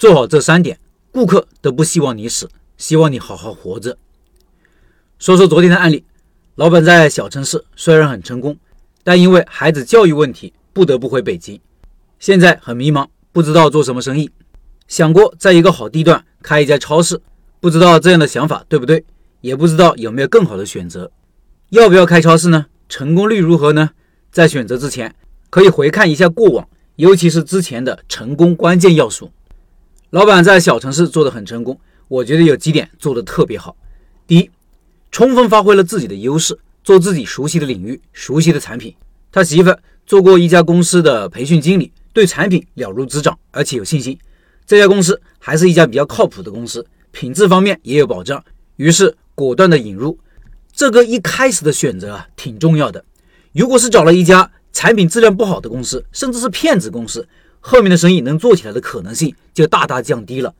做好这三点，顾客都不希望你死，希望你好好活着。说说昨天的案例，老板在小城市虽然很成功，但因为孩子教育问题，不得不回北京，现在很迷茫，不知道做什么生意。想过在一个好地段开一家超市，不知道这样的想法对不对，也不知道有没有更好的选择。要不要开超市呢？成功率如何呢？在选择之前，可以回看一下过往，尤其是之前的成功关键要素。老板在小城市做得很成功，我觉得有几点做得特别好。第一，充分发挥了自己的优势，做自己熟悉的领域、熟悉的产品。他媳妇做过一家公司的培训经理，对产品了如指掌，而且有信心。这家公司还是一家比较靠谱的公司，品质方面也有保障，于是果断的引入。这个一开始的选择啊，挺重要的。如果是找了一家产品质量不好的公司，甚至是骗子公司。后面的生意能做起来的可能性就大大降低了，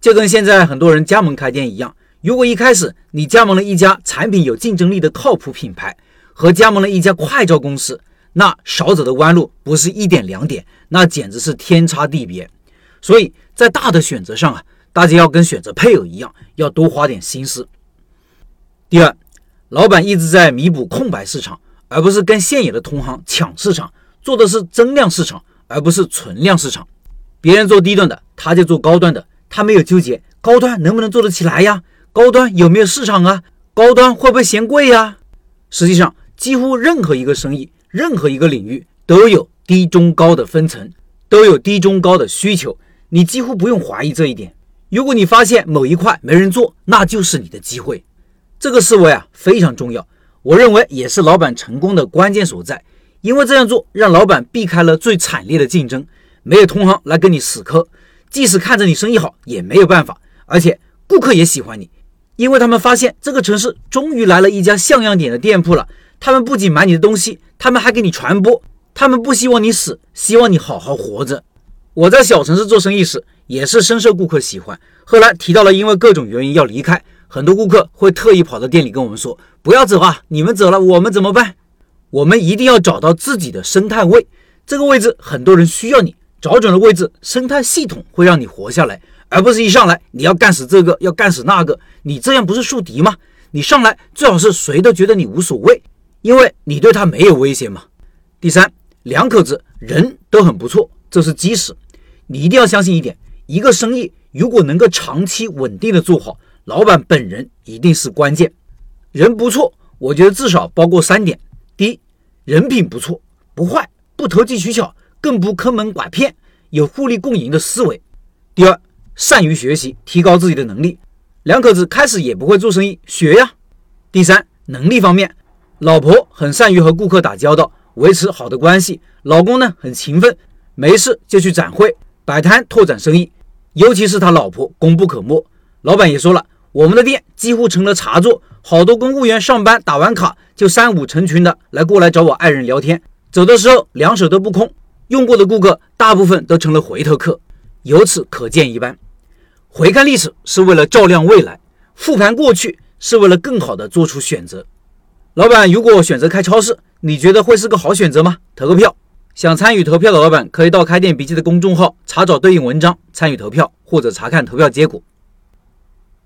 就跟现在很多人加盟开店一样。如果一开始你加盟了一家产品有竞争力的靠谱品牌，和加盟了一家快招公司，那少走的弯路不是一点两点，那简直是天差地别。所以在大的选择上啊，大家要跟选择配偶一样，要多花点心思。第二，老板一直在弥补空白市场，而不是跟现有的同行抢市场，做的是增量市场。而不是存量市场，别人做低端的，他就做高端的，他没有纠结高端能不能做得起来呀？高端有没有市场啊？高端会不会嫌贵呀？实际上，几乎任何一个生意，任何一个领域都有低中高的分层，都有低中高的需求，你几乎不用怀疑这一点。如果你发现某一块没人做，那就是你的机会。这个思维啊非常重要，我认为也是老板成功的关键所在。因为这样做让老板避开了最惨烈的竞争，没有同行来跟你死磕，即使看着你生意好也没有办法。而且顾客也喜欢你，因为他们发现这个城市终于来了一家像样点的店铺了。他们不仅买你的东西，他们还给你传播。他们不希望你死，希望你好好活着。我在小城市做生意时也是深受顾客喜欢。后来提到了因为各种原因要离开，很多顾客会特意跑到店里跟我们说：“不要走啊，你们走了我们怎么办？”我们一定要找到自己的生态位，这个位置很多人需要你找准了位置，生态系统会让你活下来，而不是一上来你要干死这个，要干死那个，你这样不是树敌吗？你上来最好是谁都觉得你无所谓，因为你对他没有威胁嘛。第三，两口子人都很不错，这是基石，你一定要相信一点，一个生意如果能够长期稳定的做好，老板本人一定是关键。人不错，我觉得至少包括三点，第一。人品不错，不坏，不投机取巧，更不坑蒙拐骗，有互利共赢的思维。第二，善于学习，提高自己的能力。两口子开始也不会做生意，学呀。第三，能力方面，老婆很善于和顾客打交道，维持好的关系。老公呢，很勤奋，没事就去展会、摆摊拓展生意。尤其是他老婆功不可没。老板也说了，我们的店几乎成了茶座。好多公务员上班打完卡就三五成群的来过来找我爱人聊天，走的时候两手都不空。用过的顾客大部分都成了回头客，由此可见一斑。回看历史是为了照亮未来，复盘过去是为了更好的做出选择。老板如果选择开超市，你觉得会是个好选择吗？投个票。想参与投票的老板可以到开店笔记的公众号查找对应文章参与投票，或者查看投票结果。